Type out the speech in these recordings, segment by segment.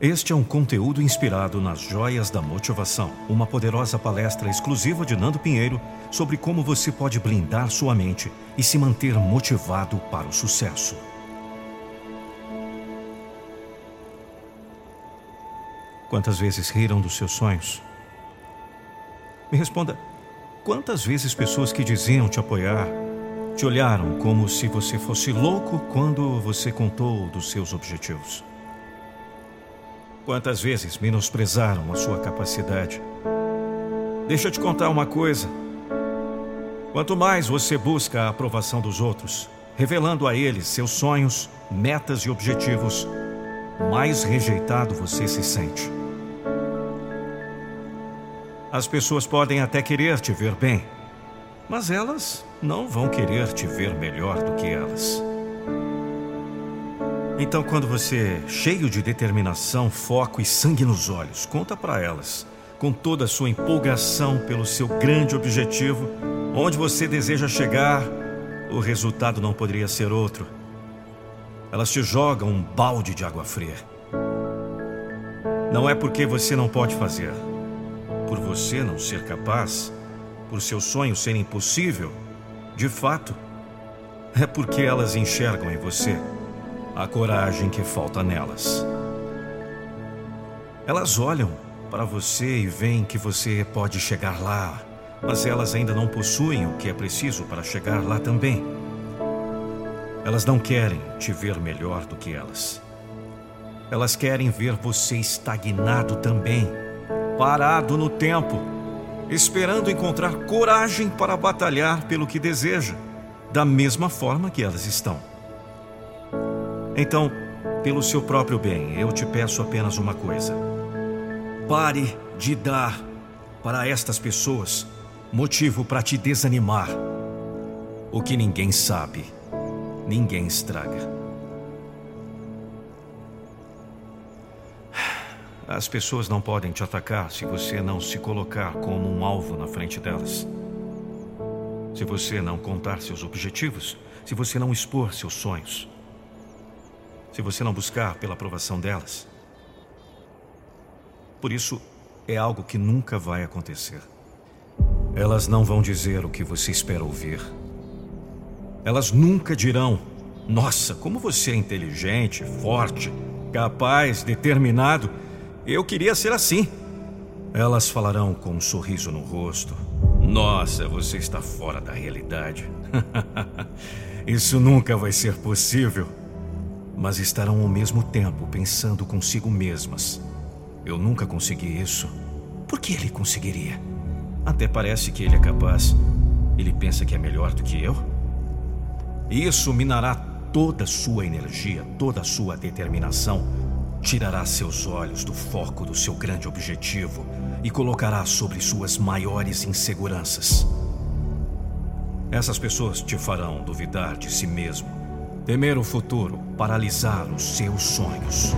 Este é um conteúdo inspirado nas Joias da Motivação, uma poderosa palestra exclusiva de Nando Pinheiro sobre como você pode blindar sua mente e se manter motivado para o sucesso. Quantas vezes riram dos seus sonhos? Me responda: quantas vezes pessoas que diziam te apoiar te olharam como se você fosse louco quando você contou dos seus objetivos? Quantas vezes menosprezaram a sua capacidade? Deixa eu te contar uma coisa. Quanto mais você busca a aprovação dos outros, revelando a eles seus sonhos, metas e objetivos, mais rejeitado você se sente. As pessoas podem até querer te ver bem, mas elas não vão querer te ver melhor do que elas. Então, quando você, cheio de determinação, foco e sangue nos olhos, conta para elas, com toda a sua empolgação pelo seu grande objetivo, onde você deseja chegar, o resultado não poderia ser outro. Elas te jogam um balde de água fria. Não é porque você não pode fazer, por você não ser capaz, por seu sonho ser impossível, de fato, é porque elas enxergam em você a coragem que falta nelas. Elas olham para você e veem que você pode chegar lá, mas elas ainda não possuem o que é preciso para chegar lá também. Elas não querem te ver melhor do que elas. Elas querem ver você estagnado também, parado no tempo, esperando encontrar coragem para batalhar pelo que deseja, da mesma forma que elas estão. Então, pelo seu próprio bem, eu te peço apenas uma coisa. Pare de dar para estas pessoas motivo para te desanimar. O que ninguém sabe, ninguém estraga. As pessoas não podem te atacar se você não se colocar como um alvo na frente delas. Se você não contar seus objetivos, se você não expor seus sonhos se você não buscar pela aprovação delas. Por isso, é algo que nunca vai acontecer. Elas não vão dizer o que você espera ouvir. Elas nunca dirão: Nossa, como você é inteligente, forte, capaz, determinado. Eu queria ser assim. Elas falarão com um sorriso no rosto: Nossa, você está fora da realidade. Isso nunca vai ser possível mas estarão ao mesmo tempo pensando consigo mesmas. Eu nunca consegui isso. Por que ele conseguiria? Até parece que ele é capaz. Ele pensa que é melhor do que eu? Isso minará toda a sua energia, toda a sua determinação, tirará seus olhos do foco do seu grande objetivo e colocará sobre suas maiores inseguranças. Essas pessoas te farão duvidar de si mesmo Temer o futuro, paralisar os seus sonhos.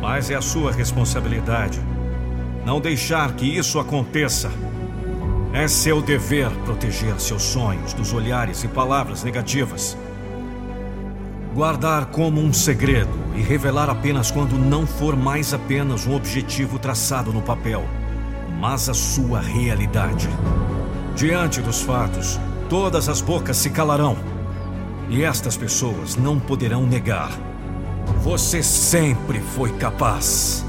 Mas é a sua responsabilidade não deixar que isso aconteça. É seu dever proteger seus sonhos dos olhares e palavras negativas. Guardar como um segredo e revelar apenas quando não for mais apenas um objetivo traçado no papel, mas a sua realidade. Diante dos fatos, todas as bocas se calarão e estas pessoas não poderão negar. Você sempre foi capaz.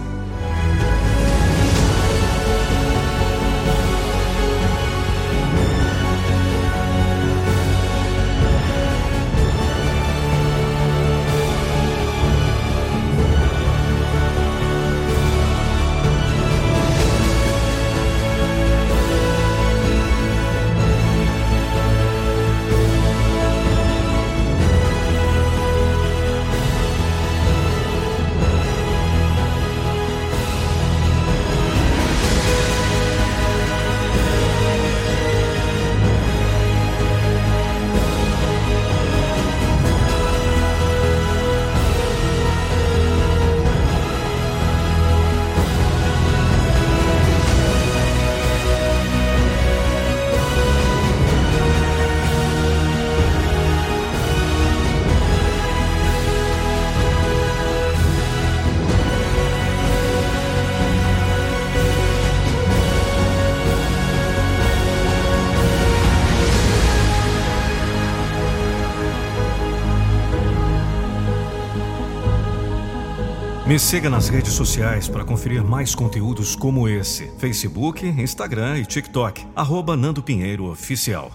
Me siga nas redes sociais para conferir mais conteúdos como esse: Facebook, Instagram e TikTok. Arroba Nando Pinheiro Oficial.